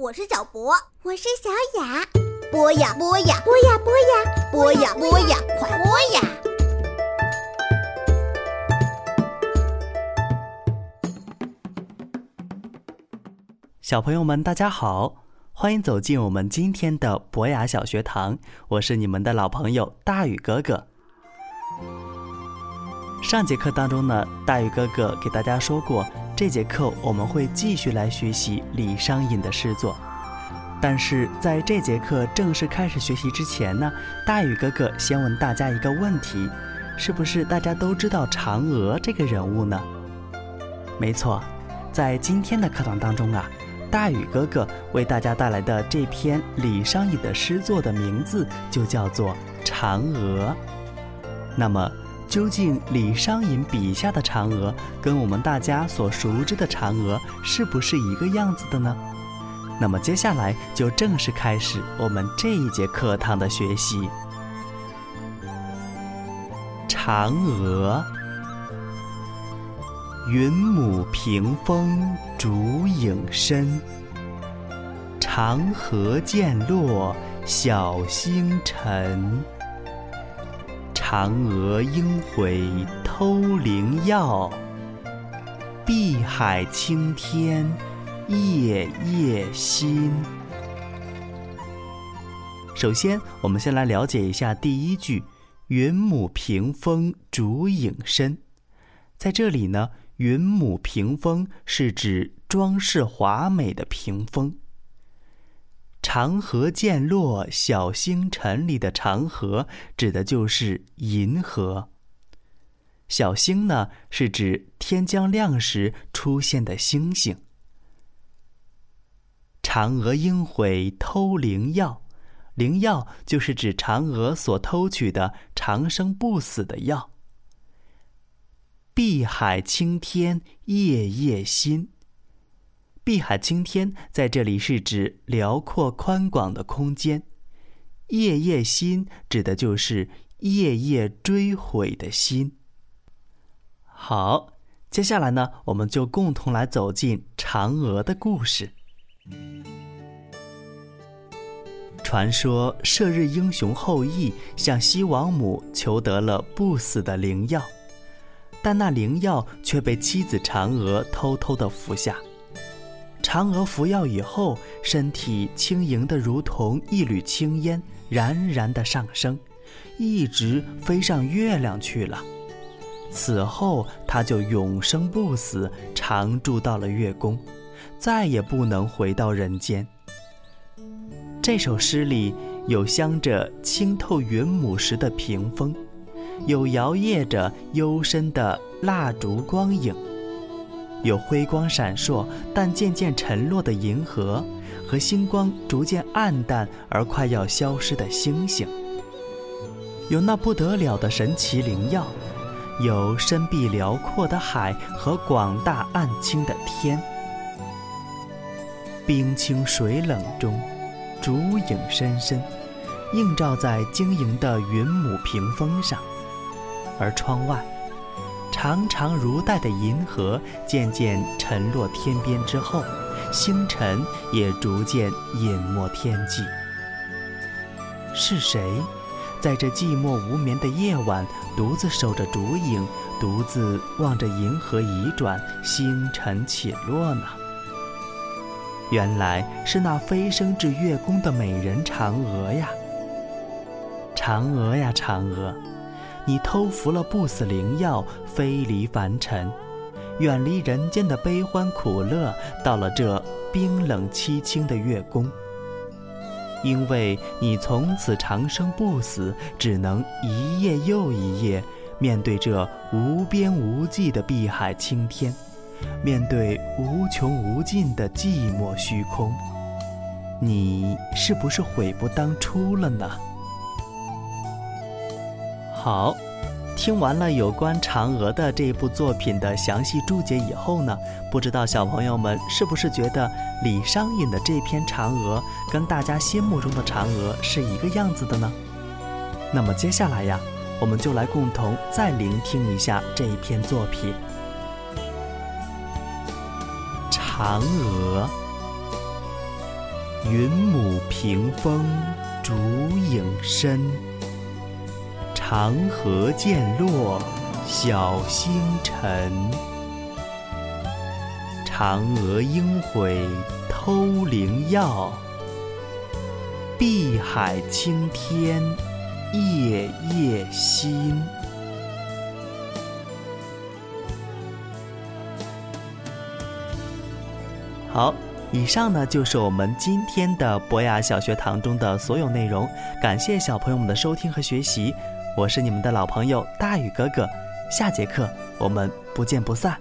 我是小博，我是小雅。播呀播呀，播呀播呀，播呀播呀，快播呀！小朋友们，大家好，欢迎走进我们今天的博雅小学堂，我是你们的老朋友大宇哥哥。上节课当中呢，大宇哥哥给大家说过。这节课我们会继续来学习李商隐的诗作，但是在这节课正式开始学习之前呢，大宇哥哥先问大家一个问题：是不是大家都知道嫦娥这个人物呢？没错，在今天的课堂当中啊，大宇哥哥为大家带来的这篇李商隐的诗作的名字就叫做《嫦娥》。那么。究竟李商隐笔下的嫦娥跟我们大家所熟知的嫦娥是不是一个样子的呢？那么接下来就正式开始我们这一节课堂的学习。嫦娥，云母屏风烛影深，长河渐落晓星沉。嫦娥应悔偷灵药，碧海青天夜夜心。首先，我们先来了解一下第一句“云母屏风烛影深”。在这里呢，“云母屏风”是指装饰华美的屏风。长河渐落晓星沉里的长河，指的就是银河。小星呢，是指天将亮时出现的星星。嫦娥应悔偷灵药，灵药就是指嫦娥所偷取的长生不死的药。碧海青天夜夜心。碧海青天在这里是指辽阔宽广的空间，夜夜心指的就是夜夜追悔的心。好，接下来呢，我们就共同来走进嫦娥的故事。传说射日英雄后羿向西王母求得了不死的灵药，但那灵药却被妻子嫦娥偷偷的服下。嫦娥服药以后，身体轻盈的如同一缕青烟，冉冉的上升，一直飞上月亮去了。此后，她就永生不死，常住到了月宫，再也不能回到人间。这首诗里有镶着清透云母石的屏风，有摇曳着幽深的蜡烛光影。有辉光闪烁但渐渐沉落的银河，和星光逐渐暗淡而快要消失的星星。有那不得了的神奇灵药，有深碧辽阔的海和广大暗清的天。冰清水冷中，烛影深深，映照在晶莹的云母屏风上，而窗外。长长如带的银河渐渐沉落天边之后，星辰也逐渐隐没天际。是谁，在这寂寞无眠的夜晚，独自守着烛影，独自望着银河移转，星辰起落呢？原来是那飞升至月宫的美人嫦娥呀！嫦娥呀，嫦娥！你偷服了不死灵药，飞离凡尘，远离人间的悲欢苦乐，到了这冰冷凄清的月宫。因为你从此长生不死，只能一夜又一夜面对这无边无际的碧海青天，面对无穷无尽的寂寞虚空。你是不是悔不当初了呢？好，听完了有关嫦娥的这一部作品的详细注解以后呢，不知道小朋友们是不是觉得李商隐的这篇嫦娥跟大家心目中的嫦娥是一个样子的呢？那么接下来呀，我们就来共同再聆听一下这一篇作品《嫦娥》。云母屏风烛影深。长河渐落晓星沉。嫦娥应悔偷灵药，碧海青天夜夜心。好，以上呢就是我们今天的博雅小学堂中的所有内容。感谢小朋友们的收听和学习，我是你们的老朋友大宇哥哥，下节课我们不见不散。